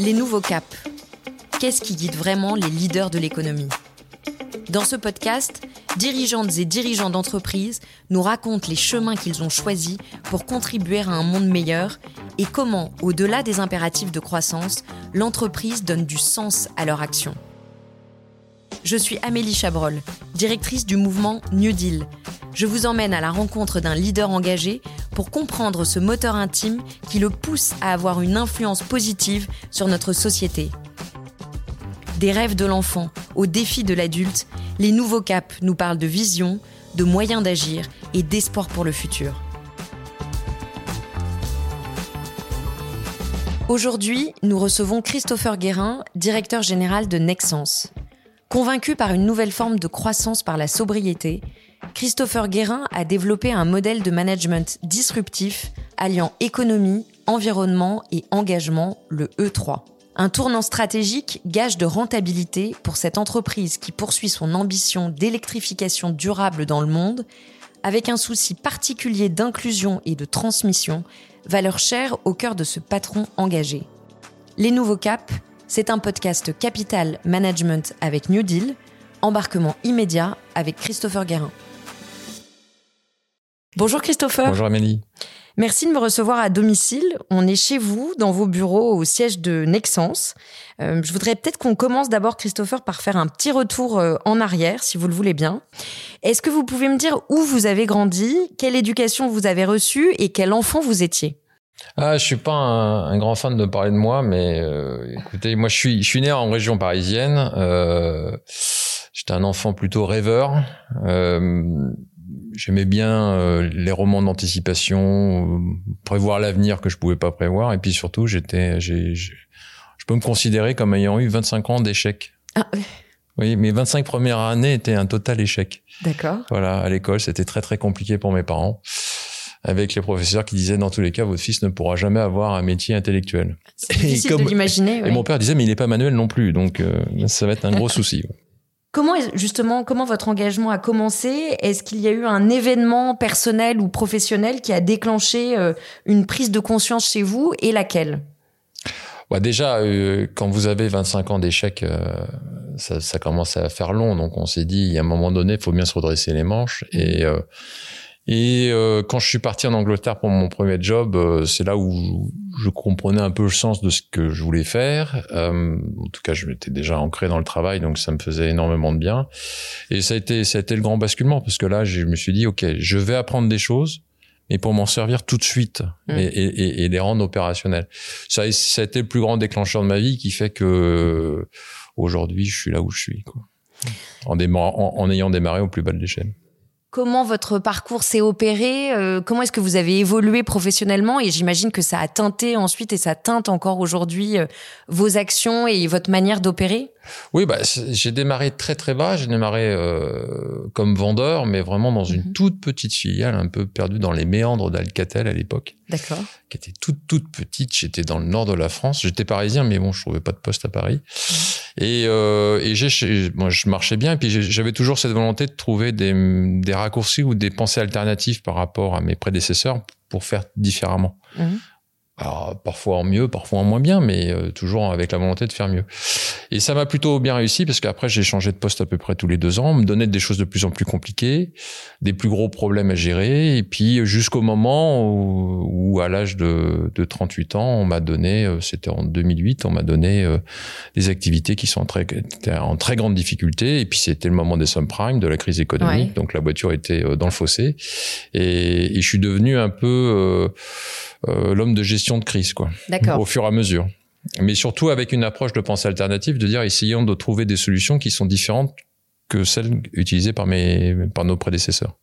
Les nouveaux caps. Qu'est-ce qui guide vraiment les leaders de l'économie? Dans ce podcast, dirigeantes et dirigeants d'entreprises nous racontent les chemins qu'ils ont choisis pour contribuer à un monde meilleur et comment, au-delà des impératifs de croissance, l'entreprise donne du sens à leur action. Je suis Amélie Chabrol, directrice du mouvement New Deal. Je vous emmène à la rencontre d'un leader engagé pour comprendre ce moteur intime qui le pousse à avoir une influence positive sur notre société. Des rêves de l'enfant aux défis de l'adulte, les nouveaux caps nous parlent de vision, de moyens d'agir et d'espoir pour le futur. Aujourd'hui, nous recevons Christopher Guérin, directeur général de Nexence. Convaincu par une nouvelle forme de croissance par la sobriété, Christopher Guérin a développé un modèle de management disruptif alliant économie, environnement et engagement, le E3. Un tournant stratégique, gage de rentabilité pour cette entreprise qui poursuit son ambition d'électrification durable dans le monde, avec un souci particulier d'inclusion et de transmission, valeur chère au cœur de ce patron engagé. Les nouveaux caps, c'est un podcast Capital Management avec New Deal, embarquement immédiat avec Christopher Guérin. Bonjour Christopher. Bonjour Amélie. Merci de me recevoir à domicile. On est chez vous, dans vos bureaux, au siège de Nexence. Euh, je voudrais peut-être qu'on commence d'abord, Christopher, par faire un petit retour euh, en arrière, si vous le voulez bien. Est-ce que vous pouvez me dire où vous avez grandi, quelle éducation vous avez reçue et quel enfant vous étiez? Ah, je suis pas un, grand fan de parler de moi, mais euh, écoutez, moi je suis, je suis né en région parisienne. Euh, J'étais un enfant plutôt rêveur. Euh, J'aimais bien euh, les romans d'anticipation, euh, prévoir l'avenir que je pouvais pas prévoir, et puis surtout, j'étais, j'ai, je peux me considérer comme ayant eu 25 ans d'échecs. Ah. Oui, mes 25 premières années étaient un total échec. D'accord. Voilà, à l'école, c'était très très compliqué pour mes parents avec les professeurs qui disaient dans tous les cas votre fils ne pourra jamais avoir un métier intellectuel. C'est difficile de l'imaginer. Et mon père disait mais il n'est pas manuel non plus donc euh, ça va être un gros souci. Comment justement comment votre engagement a commencé? Est-ce qu'il y a eu un événement personnel ou professionnel qui a déclenché euh, une prise de conscience chez vous et laquelle? Bah déjà, euh, quand vous avez 25 ans d'échec, ça, ça, commence à faire long. Donc on s'est dit, a un moment donné, il faut bien se redresser les manches. Et et euh, quand je suis parti en Angleterre pour mon premier job, euh, c'est là où je comprenais un peu le sens de ce que je voulais faire. Euh, en tout cas, je m'étais déjà ancré dans le travail, donc ça me faisait énormément de bien. Et ça a été, ça a été le grand basculement parce que là, je me suis dit, ok, je vais apprendre des choses, mais pour m'en servir tout de suite mmh. et, et, et, les rendre opérationnels. Ça, ça a été le plus grand déclencheur de ma vie qui fait que aujourd'hui, je suis là où je suis, quoi. En, en, en ayant démarré au plus bas de l'échelle comment votre parcours s'est opéré, euh, comment est-ce que vous avez évolué professionnellement et j'imagine que ça a teinté ensuite et ça teinte encore aujourd'hui euh, vos actions et votre manière d'opérer? Oui, bah, j'ai démarré très très bas. J'ai démarré euh, comme vendeur, mais vraiment dans une mhm. toute petite filiale, un peu perdue dans les méandres d'Alcatel à l'époque. D'accord. Qui était toute toute petite. J'étais dans le nord de la France. J'étais parisien, mais bon, je trouvais pas de poste à Paris. Et, euh, et j'ai, moi, je marchais bien. Et puis j'avais toujours cette volonté de trouver des, des raccourcis ou des pensées alternatives par rapport à mes prédécesseurs pour faire différemment. Mhm. Alors, parfois en mieux, parfois en moins bien, mais euh, toujours avec la volonté de faire mieux. Et ça m'a plutôt bien réussi parce qu'après j'ai changé de poste à peu près tous les deux ans, on me donnait des choses de plus en plus compliquées, des plus gros problèmes à gérer, et puis jusqu'au moment où, à l'âge de, de, 38 ans, on m'a donné, euh, c'était en 2008, on m'a donné euh, des activités qui sont en très, en très grande difficulté, et puis c'était le moment des subprimes, de la crise économique, donc la voiture était dans le fossé, et, et je suis devenu un peu euh, l'homme de gestion de crise, quoi. Au fur et à mesure. Mais surtout avec une approche de pensée alternative, de dire essayons de trouver des solutions qui sont différentes que celles utilisées par mes par nos prédécesseurs.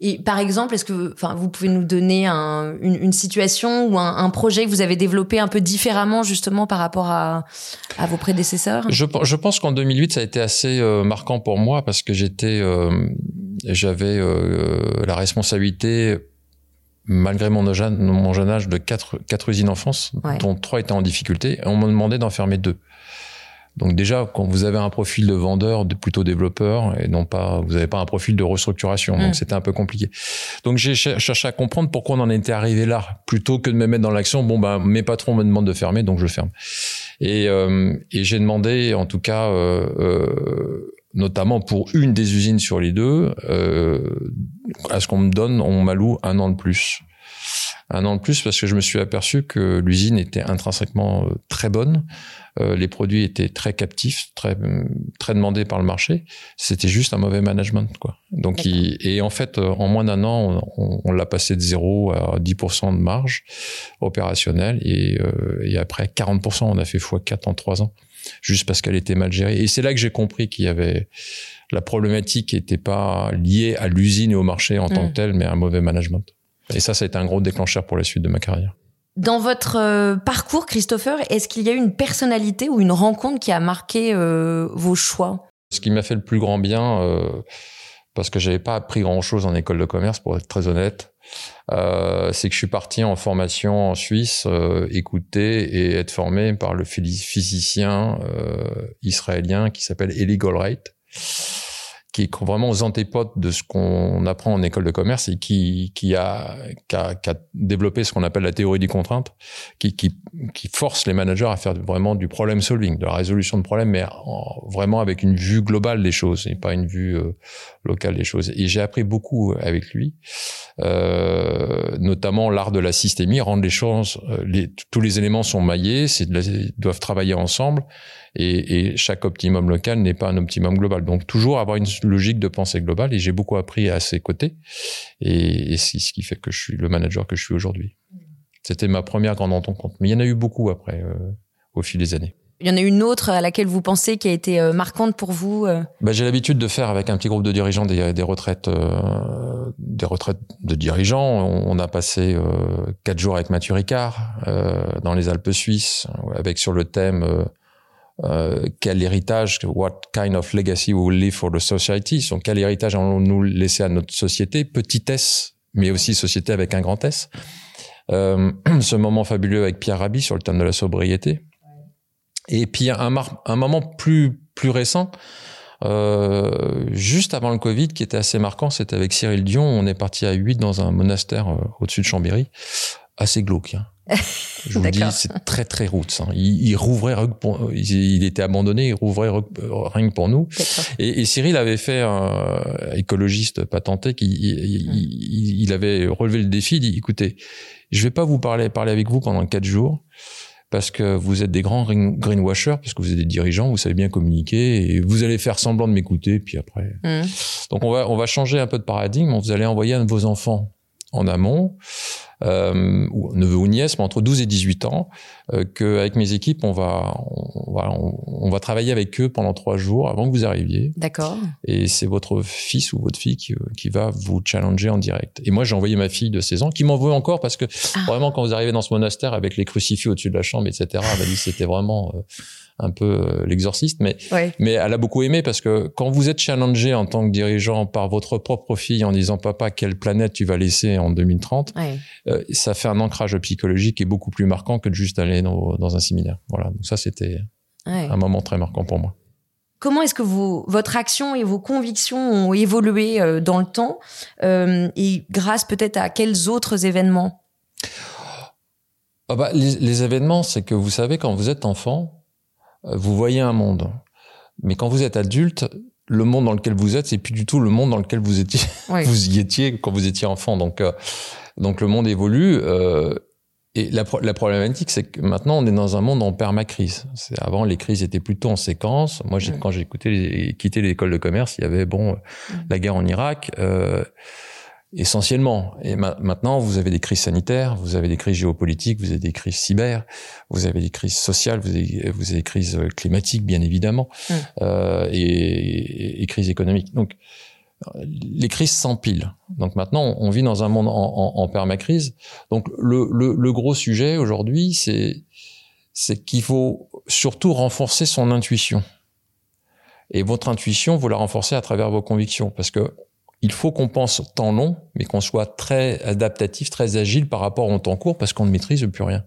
Et par exemple, est-ce que enfin vous pouvez nous donner un, une, une, situation ou un, un, projet que vous avez développé un peu différemment justement par rapport à, à vos prédécesseurs? Je, je pense qu'en 2008 ça a été assez euh, marquant pour moi parce que j'étais euh, j'avais euh, la responsabilité malgré mon jeune, mon jeune âge de quatre, quatre usines en France, dont trois étaient en difficulté, et on m'a demandé d'en fermer deux. Donc déjà, quand vous avez un profil de vendeur, de plutôt développeur, et non pas, vous n'avez pas un profil de restructuration, donc mm. c'était un peu compliqué. Donc j'ai cherché à comprendre pourquoi on en était arrivé là, plutôt que de me mettre dans l'action. Bon ben, mes patrons me demandent de fermer, donc je ferme. Et, et j'ai demandé, en tout cas, notamment pour une des usines sur les deux, à ce qu'on me donne, on m'alloue un an de plus un an de plus parce que je me suis aperçu que l'usine était intrinsèquement euh, très bonne, euh, les produits étaient très captifs, très très demandés par le marché. C'était juste un mauvais management, quoi. Donc, et en fait, euh, en moins d'un an, on, l'a passé de 0 à 10% de marge opérationnelle et, et après 40%, on a fait x4 en 3 ans, juste parce qu'elle était mal gérée. Et c'est là que j'ai compris qu'il y avait la problématique n'était pas liée à l'usine et au marché en tant que mmh. tel, mais à un mauvais management. Et ça, ça a été un gros déclencheur pour la suite de ma carrière. Dans votre euh, parcours, Christopher, est-ce qu'il y a eu une personnalité ou une rencontre qui a marqué euh, vos choix? Ce qui m'a fait le plus grand bien, euh, parce que j'avais pas appris grand-chose en école de commerce, pour être très honnête, c'est que je suis parti en formation en Suisse, écouter et être formé par le physicien israélien qui s'appelle Eli Goldraitt qui est vraiment aux antipodes de ce qu'on apprend en école de commerce et qui, qui, a, qui, a, qui a développé ce qu'on appelle la théorie des contraintes, qui, qui, qui, force les managers à faire vraiment du problem solving, de la résolution de problèmes, mais vraiment avec une vue globale des choses et pas une vue euh, locale des choses. Et j'ai appris beaucoup avec lui, euh, notamment l'art de la systémie, rendre les choses, euh, tous les éléments sont maillés, c'est, doivent travailler ensemble et, chaque optimum local n'est pas un optimum global. Donc toujours avoir une logique de pensée globale et j'ai beaucoup appris à ses côtés et, et c'est ce qui fait que je suis le manager que je suis aujourd'hui. C'était ma première grande rencontre, mais il y en a eu beaucoup après euh, au fil des années. Il y en a une autre à laquelle vous pensez qui a été euh, marquante pour vous euh bah, J'ai l'habitude de faire avec un petit groupe de dirigeants des, des retraites, des retraites de dirigeants. On, a passé quatre jours avec Mathieu Ricard dans les Alpes suisses, avec sur le thème euh, quel héritage, what kind of legacy we will leave for the society, donc quel héritage allons-nous laisser à notre société, petitesse, mais aussi société avec un grand S. Euh, ce moment fabuleux avec Pierre Rabhi sur le thème de la sobriété. Et puis un, un moment plus plus récent, euh, juste avant le Covid, qui était assez marquant, c'était avec Cyril Dion. On est parti à 8 dans un monastère euh, au-dessus de Chambéry, assez glauque. Hein. Je vous dis, c'est très très route. Hein. Il, il, rouvrait, pour, il, était abandonné, il rouvrait rien que pour nous. Et, et, Cyril avait fait un écologiste patenté qui il, il, avait relevé le défi. Il dit écoutez, je vais pas vous parler parler avec vous pendant quatre jours parce que vous êtes des grands greenwashers, parce que vous êtes des dirigeants, vous savez bien communiquer et vous allez faire semblant de m'écouter, puis après. Mmh. Donc on va on va changer un peu de paradigme. Vous allez envoyer un de vos enfants en amont euh, ou neveu ou nièce, mais entre 12 et 18 ans, euh, qu'avec mes équipes, on va, on, va, on, va travailler avec eux pendant trois jours avant que vous arriviez. D'accord. Et c'est votre fils ou votre fille qui, qui, va vous challenger en direct. Et moi, j'ai envoyé ma fille de 16 ans, qui m'en veut encore parce que ah. vraiment, quand vous arrivez dans ce monastère avec les crucifix au-dessus de la chambre, etc., elle m'a dit c'était vraiment... Euh, un peu euh, l'exorciste, mais mais elle a beaucoup aimé parce que quand vous êtes challengé en tant que dirigeant par votre propre fille en disant papa quelle planète tu vas laisser en 2030, euh, ça fait un ancrage psychologique qui est beaucoup plus marquant que de juste aller dans, dans un séminaire. Voilà, donc ça c'était un moment très marquant pour moi. Comment est-ce que vous, votre action et vos convictions ont évolué euh, dans le temps et grâce peut-être à quels autres événements? Ah bah, les, les événements, c'est que vous savez, quand vous êtes enfant, vous voyez un monde. Mais quand vous êtes adulte, le monde dans lequel vous êtes, c'est plus du tout le monde dans lequel vous étiez, vous y étiez quand vous étiez enfant. Donc, euh, donc le monde évolue. Euh, et la, la problématique, c'est que maintenant, on est dans un monde en permacrise. Avant, les crises étaient plutôt en séquence. Moi, quand j'ai quitté l'école de commerce, il y avait bon la guerre en Irak. Euh, essentiellement. Et maintenant, vous avez des crises sanitaires, vous avez des crises géopolitiques, vous avez des crises cyber, vous avez des crises sociales, vous avez, vous avez des crises euh, climatiques, bien évidemment, mmh. euh, et, et, crises économiques. Donc, les crises s'empilent. Donc maintenant, on vit dans un monde en, en, permacrise. Donc le, le, le gros sujet aujourd'hui, c'est c'est qu'il faut surtout renforcer son intuition. Et votre intuition, vous la renforcez à travers vos convictions, parce que il faut qu'on pense temps long, mais qu'on soit très adaptatif, très agile par rapport au temps court, parce qu'on ne maîtrise plus rien.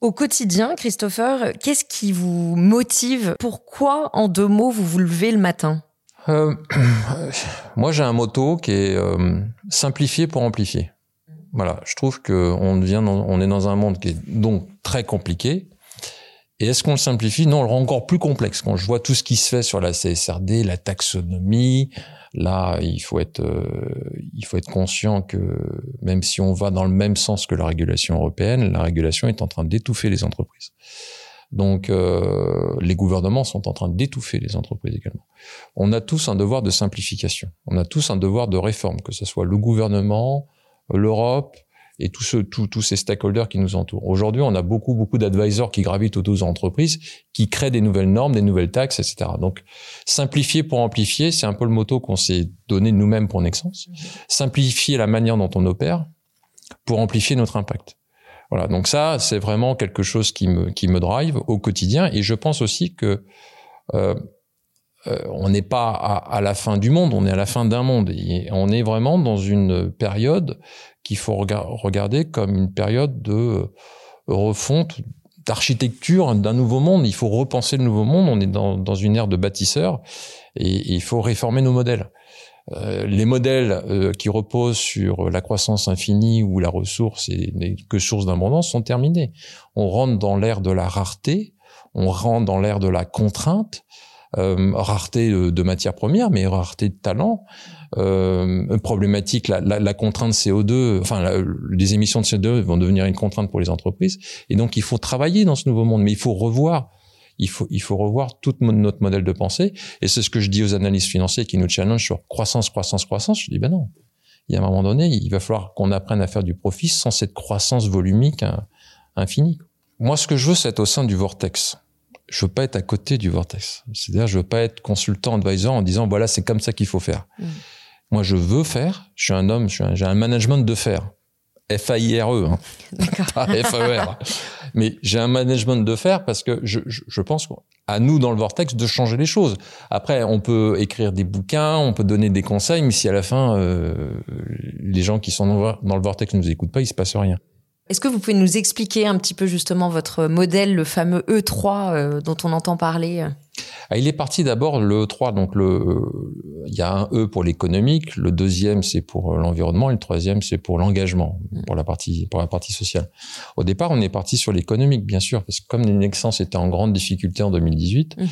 Au quotidien, Christopher, qu'est-ce qui vous motive? Pourquoi, en deux mots, vous vous levez le matin? Euh, Moi, j'ai un motto qui est euh, simplifier pour amplifier. Voilà, je trouve que on devient, on est dans un monde qui est donc très compliqué. Et est-ce qu'on le simplifie? Non, on le rend encore plus complexe. Quand je vois tout ce qui se fait sur la CSRD, la taxonomie, là, il faut être, euh, il faut être conscient que même si on va dans le même sens que la régulation européenne, la régulation est en train d'étouffer les entreprises. Donc, euh, les gouvernements sont en train d'étouffer les entreprises également. On a tous un devoir de simplification. On a tous un devoir de réforme, que ce soit le gouvernement, l'Europe, et tous ceux, tous ces stakeholders qui nous entourent. Aujourd'hui, on a beaucoup, beaucoup d'advisors qui gravitent autour des entreprises, qui créent des nouvelles normes, des nouvelles taxes, etc. Donc, simplifier pour amplifier, c'est un peu le motto qu'on s'est donné nous-mêmes pour Nexence. Mhm. Simplifier la manière dont on opère pour amplifier notre impact. Voilà. Donc ça, c'est vraiment quelque chose qui me, qui me drive au quotidien. Et je pense aussi que euh, euh, on n'est pas à, la fin du monde, on est à la fin d'un monde. Et on est vraiment dans une période qu'il faut regarder comme une période de refonte, d'architecture d'un nouveau monde. Il faut repenser le nouveau monde. On est dans, une ère de bâtisseurs et, il faut réformer nos modèles. Euh, les modèles euh, qui reposent sur la croissance infinie ou la ressource et n'est que source d'abondance sont terminés. On rentre dans l'ère de la rareté, on rentre dans l'ère de la contrainte, euh, rareté de, matières premières, mais rareté de talent. Euh, problématique, la, la, la, contrainte CO2, enfin les émissions de CO2 vont devenir une contrainte pour les entreprises. Et donc il faut travailler dans ce nouveau monde, mais il faut revoir il faut, il faut revoir tout notre modèle de pensée. Et c'est ce que je dis aux analystes financiers qui nous challenge sur croissance, croissance, croissance. Je dis, ben non. Il y a un moment donné, il va falloir qu'on apprenne à faire du profit sans cette croissance volumique infinie. Moi, ce que je veux, c'est être au sein du vortex je veux pas être à côté du vortex. C'est-à-dire, je veux pas être consultant, advisor en disant voilà, c'est comme ça qu'il faut faire. Mm. Moi, je veux faire. Je suis un homme, j'ai un management de faire. F-A-I-R-E, hein. pas F-E-R. Mais j'ai un management de faire parce que je, je, je pense à nous dans le vortex de changer les choses. Après, on peut écrire des bouquins, on peut donner des conseils, mais si à la fin euh, les gens qui sont dans le vortex ne nous écoutent pas, il se passe rien. Est-ce que vous pouvez nous expliquer un petit peu justement votre modèle, le fameux E3 euh, dont on entend parler? Ah, Il est parti d'abord le E3, donc le, euh, il y a un E pour l'économique, le deuxième c'est pour l'environnement et le troisième c'est pour l'engagement, mm. pour la partie pour la partie sociale. Au départ, on est parti sur l'économique bien sûr parce que comme Nexence était en grande difficulté en 2018, mm-hmm.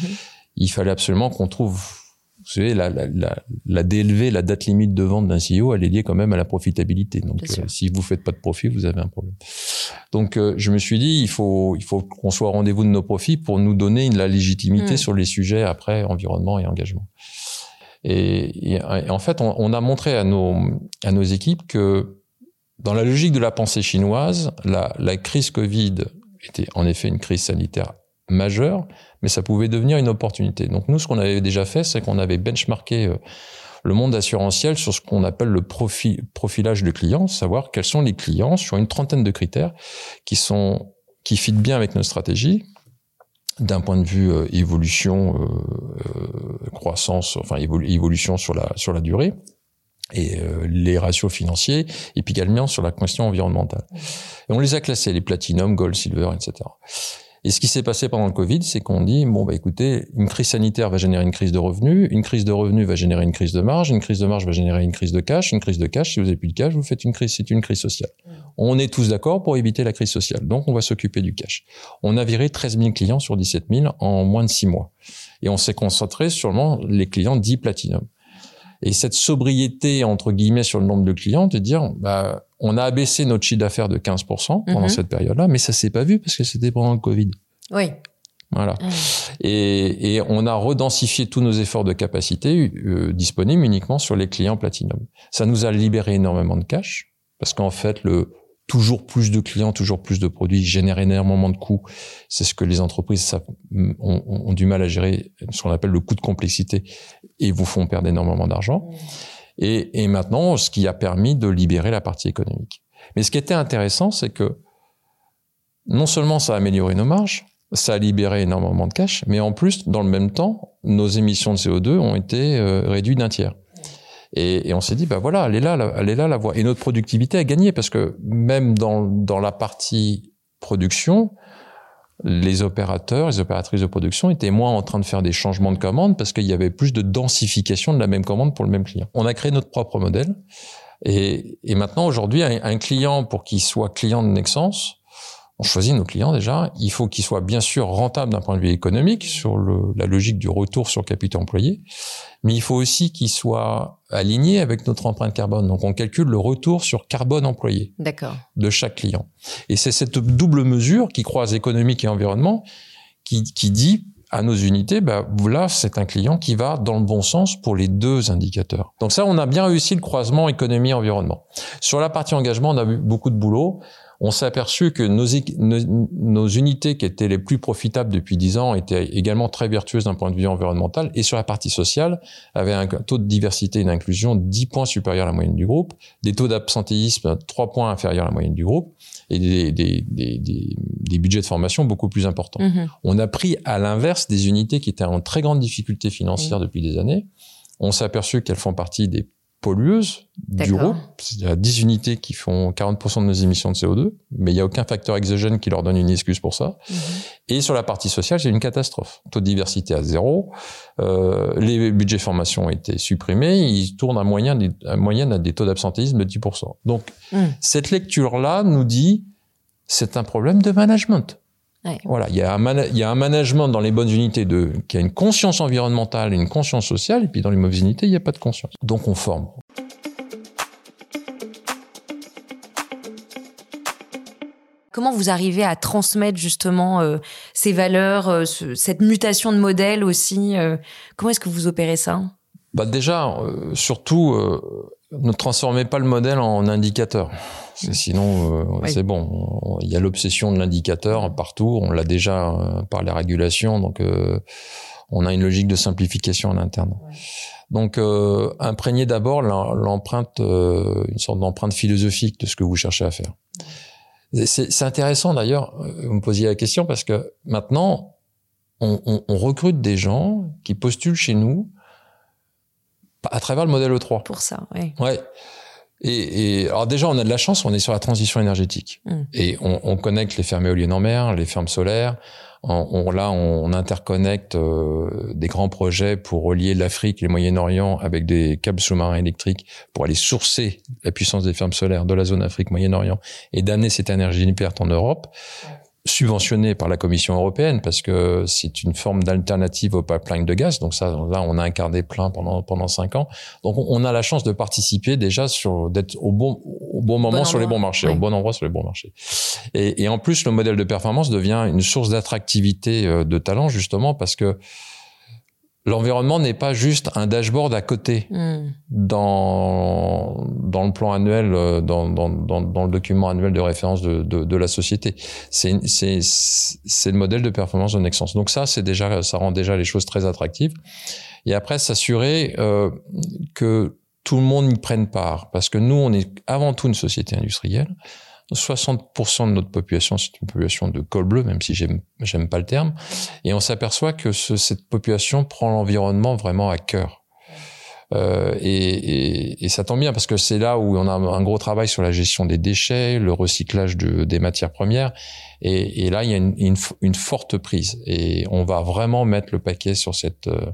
il fallait absolument qu'on trouve vous savez, la, la, la, la DLV, la date limite de vente d'un CEO, elle est liée quand même à la profitabilité. Donc, euh, si vous faites pas de profit, vous avez un problème. Donc, euh, je me suis dit, il faut, il faut qu'on soit au rendez-vous de nos profits pour nous donner la légitimité hmm. sur les sujets après environnement et engagement. Et, et, en fait, on, on, a montré à nos, à nos équipes que dans la logique de la pensée chinoise, la, la crise Covid était en effet une crise sanitaire majeure, mais ça pouvait devenir une opportunité. Donc nous, ce qu'on avait déjà fait, c'est qu'on avait benchmarké euh, le monde assurantiel sur ce qu'on appelle le profilage de clients, savoir quels sont les clients sur une trentaine de critères qui sont qui fit bien avec nos stratégies d'un point de vue euh, évolution, euh, croissance, enfin évolution sur la sur la durée et les ratios financiers, et puis également sur la question environnementale. Et on les a classés, les platinum, gold, silver, etc. Et ce qui s'est passé pendant le Covid, c'est qu'on dit bon bah écoutez, une crise sanitaire va générer une crise de revenus, une crise de revenus va générer une crise de marge, une crise de marge va générer une crise de cash, une crise de cash, si vous n'avez plus de cash, vous faites une crise, c'est une crise sociale. Mm. On est tous d'accord pour éviter la crise sociale, donc on va s'occuper du cash. On a viré 13 000 clients sur 17 000 en moins de 6 mois, et on s'est concentré sur les clients dits platinum. Et cette sobriété entre guillemets sur le nombre de clients, de dire bah on a abaissé notre chiffre d'affaires de 15% pendant mhm. cette période-là, mais ça s'est pas vu parce que c'était pendant le Covid. Oui. Voilà. Ah. Et, et, on a redensifié tous nos efforts de capacité euh, disponibles uniquement sur les clients Platinum. Ça nous a libéré énormément de cash parce qu'en fait, le toujours plus de clients, toujours plus de produits génère énormément de coûts. C'est ce que les entreprises ont, du mal à gérer, ce qu'on appelle le coût de complexité, et vous font perdre énormément d'argent. Et, et, maintenant, ce qui a permis de libérer la partie économique. Mais ce qui était intéressant, c'est que non seulement ça a amélioré nos marges, ça a libéré énormément de cash, mais en plus, dans le même temps, nos émissions de CO2 ont été euh, réduites d'un tiers. Et, et on s'est dit, bah voilà, elle est là, elle est là la voie. Et notre productivité a gagné parce que même dans, dans la partie production, les opérateurs, les opératrices de production étaient moins en train de faire des changements de commande parce qu'il y avait plus de densification de la même commande pour le même client. On a créé notre propre modèle Et, et maintenant, aujourd'hui, un, un, client, pour qu'il soit client de Nexence, on choisit nos clients déjà. Il faut qu'ils soient bien sûr rentables d'un point de vue économique sur le, la logique du retour sur capital employé, mais il faut aussi qu'ils soient alignés avec notre empreinte carbone. Donc on calcule le retour sur carbone employé de chaque client. Et c'est cette double mesure qui croise économique et environnement qui, qui dit à nos unités, bah, là, c'est un client qui va dans le bon sens pour les deux indicateurs. Donc ça, on a bien réussi le croisement économie-environnement. Sur la partie engagement, on a eu beaucoup de boulot on s'est aperçu que nos, nos, unités qui étaient les plus profitables depuis 10 ans étaient également très vertueuses d'un point de vue environnemental et sur la partie sociale avaient un taux de diversité et d'inclusion 10 points supérieur à la moyenne du groupe, des taux d'absentéisme 3 points inférieurs à la moyenne du groupe et des, des, des, des budgets de formation beaucoup plus importants. Mm-hmm. On a pris à l'inverse des unités qui étaient en très grande difficulté financière depuis des années. On s'est aperçu qu'elles font partie des pollueuses du groupe. Il y a 10 unités qui font 40% de nos émissions de CO2, mais il n'y a aucun facteur exogène qui leur donne une excuse pour ça. Mhm. Et sur la partie sociale, j'ai une catastrophe. Taux de diversité à zéro, euh, les budgets formation ont été supprimés, ils tournent à moyenne, à moyenne à des taux d'absentéisme de 10%. Donc, mhm. cette lecture-là nous dit, c'est un problème de management. Voilà, il y, a un il y a un management dans les bonnes unités de, qui a une conscience environnementale, une conscience sociale, et puis dans les mauvaises unités, il n'y a pas de conscience. Donc on forme. Comment vous arrivez à transmettre justement euh, ces valeurs, euh, cette mutation de modèle aussi euh, Comment est-ce que vous opérez ça? Bah Déjà, surtout, ne transformez pas le modèle en indicateur. Sinon, euh, c'est bon. Il y a l'obsession de l'indicateur partout. On l'a déjà euh, par les régulations, donc euh, on a une logique de simplification en interne. Donc, imprégnez d'abord l'empreinte, une sorte d'empreinte philosophique de ce que vous cherchez à faire. C'est intéressant d'ailleurs, vous me posiez la question parce que maintenant, on, on, on recrute des gens qui postulent chez nous à travers le modèle E3. Pour ça, oui. Ouais. Et, et, alors déjà, on a de la chance, on est sur la transition énergétique. Mm. Et on, on, connecte les fermes éoliennes en mer, les fermes solaires. On, là, on, interconnecte euh, des grands projets pour relier l'Afrique, les Moyen-Orient avec des câbles sous-marins électriques pour aller sourcer la puissance des fermes solaires de la zone Afrique, Moyen-Orient et d'amener cette énergie nucléaire en Europe subventionné par la Commission européenne parce que c'est une forme d'alternative au pipeline de gaz. Donc ça, là, on a incarné plein pendant pendant cinq ans. Donc on a la chance de participer déjà sur d'être au bon au bon moment sur les bons marchés, au bon endroit sur les bons marchés. Et, et en plus, le modèle de performance devient une source d'attractivité euh, de talent justement parce que L'environnement n'est pas juste un dashboard à côté hmm. dans dans le plan annuel, euh, dans, dans, dans, dans, le document annuel de référence de, de, de la société. C'est c'est c'est le modèle de performance de Nexence. Donc ça, c'est déjà ça rend déjà les choses très attractives. Et après, s'assurer euh, que tout le monde y prenne part, parce que nous, on est avant tout une société industrielle. 60% de notre population, c'est une population de col bleu, même si j'aime, pas le terme. Et on s'aperçoit que ce, cette population prend l'environnement vraiment à cœur. Euh, et, et, et, ça tombe bien parce que c'est là où on a un gros travail sur la gestion des déchets, le recyclage de, des matières premières. Et, et là, il y a une, une, une, forte prise. Et on va vraiment mettre le paquet sur cette euh,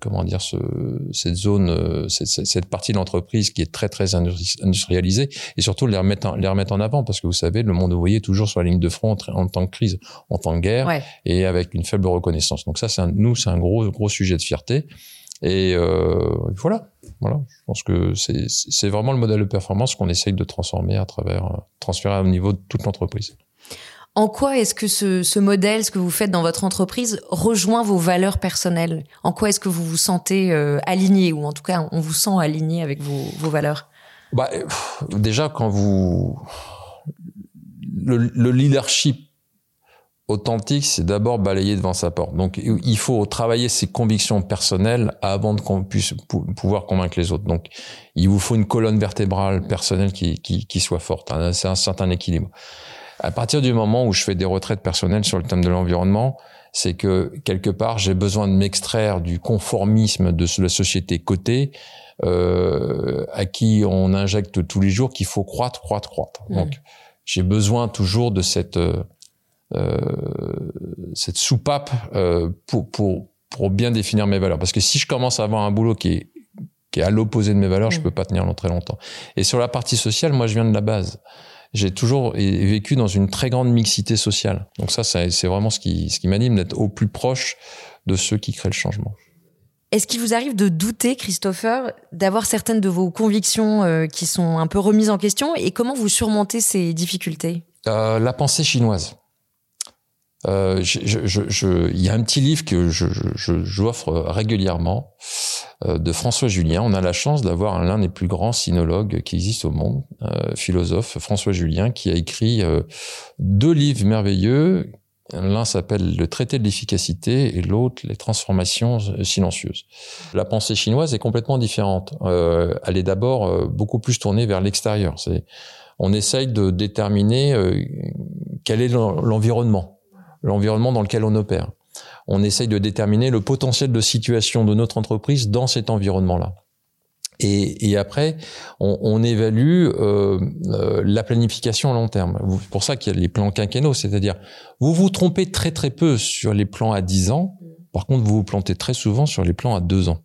comment dire ce, cette zone, euh, cette, cette, partie de l'entreprise qui est très très industrialisée et surtout les remettre en, les remettre en avant parce que vous savez le monde ouvrier est toujours sur la ligne de front en, tant que crise, en tant que guerre et avec une faible reconnaissance. Donc ça, c'est un, nous c'est un gros gros sujet de fierté et euh, voilà. Voilà, je pense que c'est vraiment le modèle de performance qu'on essaye de transformer à travers, transférer au niveau de toute l'entreprise. En quoi est-ce que ce, ce, modèle, ce que vous faites dans votre entreprise, rejoint vos valeurs personnelles? En quoi est-ce que vous vous sentez euh, aligné, ou en tout cas, on vous sent aligné avec vos, vos valeurs? Bah, Déjà, quand vous... Le, le leadership authentique, c'est d'abord balayer devant sa porte. Donc, il faut travailler ses convictions personnelles avant qu'on puisse pouvoir convaincre les autres. Donc, il vous faut une colonne vertébrale personnelle qui, qui, qui soit forte. Hein. C'est un certain équilibre. À partir du moment où je fais des retraites personnelles sur le thème de l'environnement, c'est que quelque part j'ai besoin de m'extraire du conformisme de la société cotée euh, à qui on injecte tous les jours qu'il faut croître, croître, croître. Mmh. Donc j'ai besoin toujours de cette euh, cette soupape euh, pour pour pour bien définir mes valeurs. Parce que si je commence à avoir un boulot qui est qui est à l'opposé de mes valeurs, je peux pas tenir très longtemps. Et sur la partie sociale, moi, je viens de la base. J'ai toujours vécu dans une très grande mixité sociale. Donc ça, c'est vraiment ce qui, ce qui m'anime, d'être au plus proche de ceux qui créent le changement. Est-ce qu'il vous arrive de douter, Christopher, d'avoir certaines de vos convictions euh, qui sont un peu remises en question? Et comment vous surmontez ces difficultés? Euh, La pensée chinoise. Euh, il y a un petit livre que j'offre régulièrement de François Julien. On a la chance d'avoir l'un des plus grands sinologues qui existent au monde, philosophe François Julien, qui a écrit deux livres merveilleux L'un s'appelle le traité de l'efficacité et l'autre les transformations silencieuses. La pensée chinoise est complètement différente. Euh, elle est d'abord euh, beaucoup plus tournée vers l'extérieur. On essaye de déterminer euh, quel est l'environnement, l'environnement dans lequel on opère. On essaye de déterminer le potentiel de situation de notre entreprise dans cet environnement-là. Et, et, après, on, on évalue euh, euh, la planification à long terme. C'est pour ça qu'il y a les plans quinquennaux, c'est-à-dire vous vous trompez très très peu sur les plans à 10 ans, par contre vous vous plantez très souvent sur les plans à 2 ans.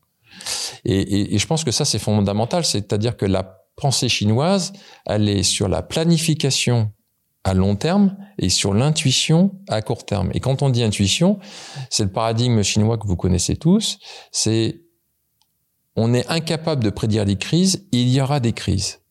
Et, et, et je pense que ça c'est fondamental, c'est-à-dire que la pensée chinoise, elle est sur la planification à long terme et sur l'intuition à court terme. Et quand on dit intuition, c'est le paradigme chinois que vous connaissez tous, c'est on est incapable de prédire les crises, il y aura des crises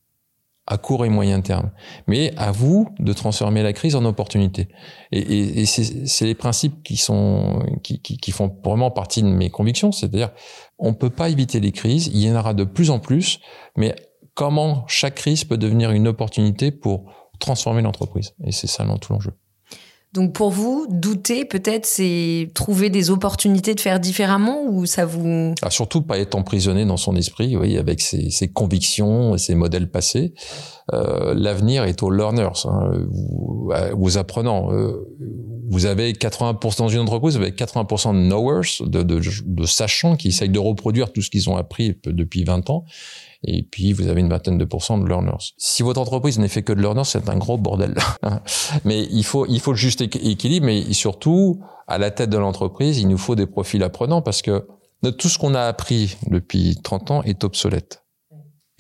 à court et moyen terme. Mais à vous de transformer la crise en opportunité. Et, c'est les principes qui sont qui, qui, font vraiment partie de mes convictions. C'est-à-dire, on peut pas éviter les crises. Il y en aura de plus en plus. Mais comment chaque crise peut devenir une opportunité pour transformer l'entreprise Et c'est ça tout l'enjeu. Donc pour vous, douter peut-être, c'est trouver des opportunités de faire différemment ou ça vous... Ah, surtout pas être emprisonné dans son esprit, oui, avec ses, ses convictions et ses modèles passés. Euh, L'avenir est aux learners, hein, aux apprenants. Euh, vous avez 80% dans une entreprise, vous avez 80% de knowers, de, de, de sachants qui essayent de reproduire tout ce qu'ils ont appris depuis 20 ans et puis vous avez une vingtaine de pourcents de learners. Si votre entreprise n'est fait que de learners, c'est un gros bordel. mais il faut il faut le juste équilibre, mais surtout à la tête de l'entreprise, il nous faut des profils apprenants parce que tout ce qu'on a appris depuis 30 ans est obsolète.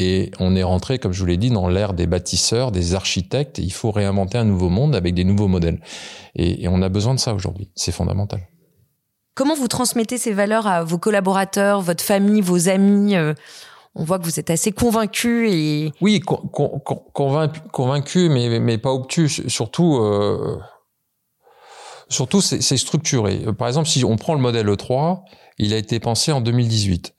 Et on est rentré, comme je vous l'ai dit, dans l'ère des bâtisseurs, des architectes. il faut réinventer un nouveau monde avec des nouveaux modèles. Et, on a besoin de ça aujourd'hui. C'est fondamental. Comment vous transmettez ces valeurs à vos collaborateurs, votre famille, vos amis euh, on voit que vous êtes assez convaincu et oui convaincu, convaincu mais mais pas obtus surtout euh, surtout c'est structuré par exemple si on prend le modèle E3 il a été pensé en 2018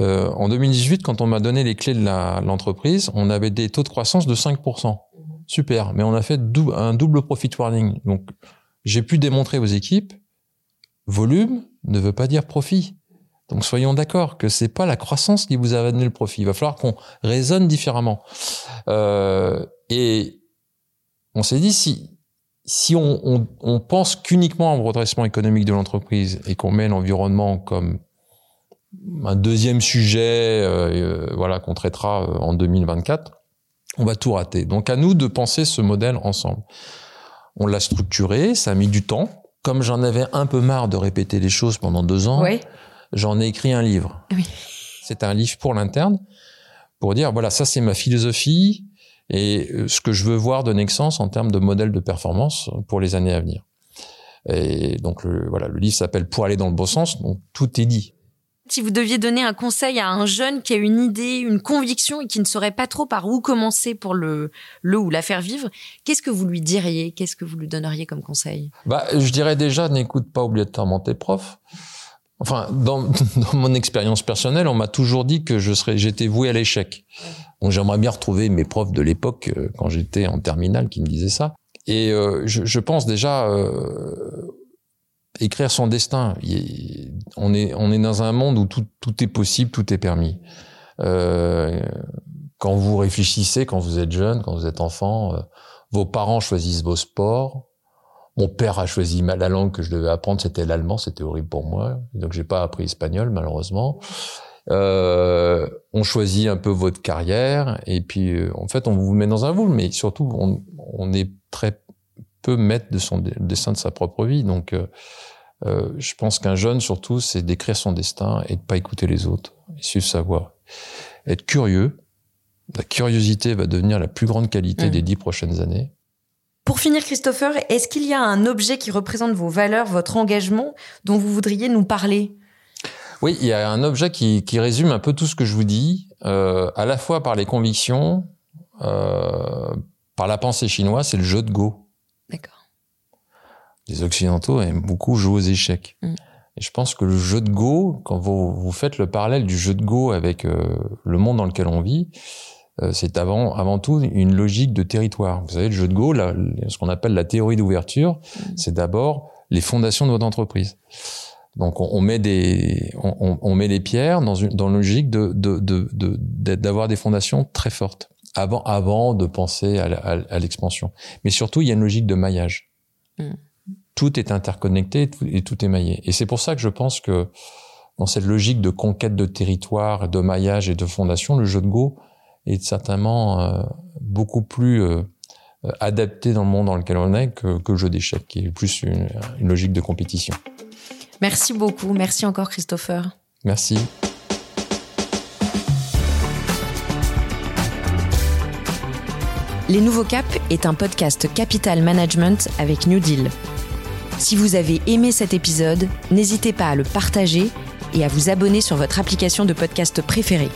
euh, en 2018 quand on m'a donné les clés de l'entreprise on avait des taux de croissance de 5% super mais on a fait un double profit warning donc j'ai pu démontrer aux équipes volume ne veut pas dire profit donc soyons d'accord que c'est pas la croissance qui vous a amené le profit. Il va falloir qu'on raisonne différemment. Euh, et on s'est dit si si on, on, on pense qu'uniquement au redressement économique de l'entreprise et qu'on met l'environnement comme un deuxième sujet, euh, euh voilà, qu'on traitera euh, en 2024, on va tout rater. Donc à nous de penser ce modèle ensemble. On l'a structuré, ça a mis du temps. Comme j'en avais un peu marre de répéter les choses pendant deux ans, oui j'en ai écrit un livre. Oui. C'est un livre pour l'interne, pour dire, voilà, ça c'est ma philosophie et euh, ce que je veux voir de Nexence en termes de modèle de performance pour les années à venir. Et donc, le, voilà, le livre s'appelle Pour aller dans le bon sens, donc tout est dit. Si vous deviez donner un conseil à un jeune qui a une idée, une conviction et qui ne saurait pas trop par où commencer pour le, le ou la faire vivre, qu'est-ce que vous lui diriez? Qu'est-ce que vous lui donneriez comme conseil? Bah, Je dirais déjà, n'écoute pas obligatoirement tes profs. Enfin, dans, dans mon expérience personnelle, on m'a toujours dit que je serais, j'étais voué à l'échec. Donc j'aimerais bien retrouver mes profs de l'époque euh, quand j'étais en terminale qui me disaient ça. Et euh, je, je, pense déjà euh, écrire son destin. on est on est dans un monde où tout, tout est possible, tout est permis. Euh, quand vous réfléchissez, quand vous êtes jeune, quand vous êtes enfant, vos parents choisissent vos sports, mon père a choisi la langue que je devais apprendre, c'était l'allemand, c'était horrible pour moi, donc j'ai pas appris espagnol malheureusement. Euh, on choisit un peu votre carrière et puis euh, en fait on vous met dans un moule, mais surtout on, on est très peu maître de son dessin de sa propre vie, donc euh, Euh, je pense qu'un jeune, surtout, c'est d'écrire son destin et de pas écouter les autres, et suivre sa voie. Être curieux. La curiosité va devenir la plus grande qualité mmh. des dix prochaines années. Pour finir, Christopher, est-ce qu'il y a un objet qui représente vos valeurs, votre engagement, dont vous voudriez nous parler? Oui, il y a un objet qui, résume un peu tout ce que je vous dis, euh, à la fois par les convictions, euh, par la pensée chinoise, c'est le jeu de Go. Les Occidentaux aiment beaucoup jouer aux échecs. Mm. Et je pense que le jeu de Go, quand vous, vous faites le parallèle du jeu de Go avec euh, le monde dans lequel on vit, euh, c'est avant, avant tout une logique de territoire. Vous savez, le jeu de Go, ce qu'on appelle la théorie d'ouverture, mm. c'est d'abord les fondations de votre entreprise. Donc on, met des, on, on, met les pierres dans une dans une logique de d'avoir de, de, des fondations très fortes avant avant de penser à, à, l'expansion. Mais surtout, il y a une logique de maillage. Mm. Tout est interconnecté et tout est maillé. Et c'est pour ça que je pense que dans cette logique de conquête de territoire, de maillage et de fondation, le jeu de Go est certainement euh, beaucoup plus euh, adapté dans le monde dans lequel on est que, que le jeu d'échecs, qui est plus une, une logique de compétition. Merci beaucoup. Merci encore, Christopher. Merci. Les Nouveaux Caps est un podcast Capital Management avec New Deal. Si vous avez aimé cet épisode, n'hésitez pas à le partager et à vous abonner sur votre application de podcast préférée.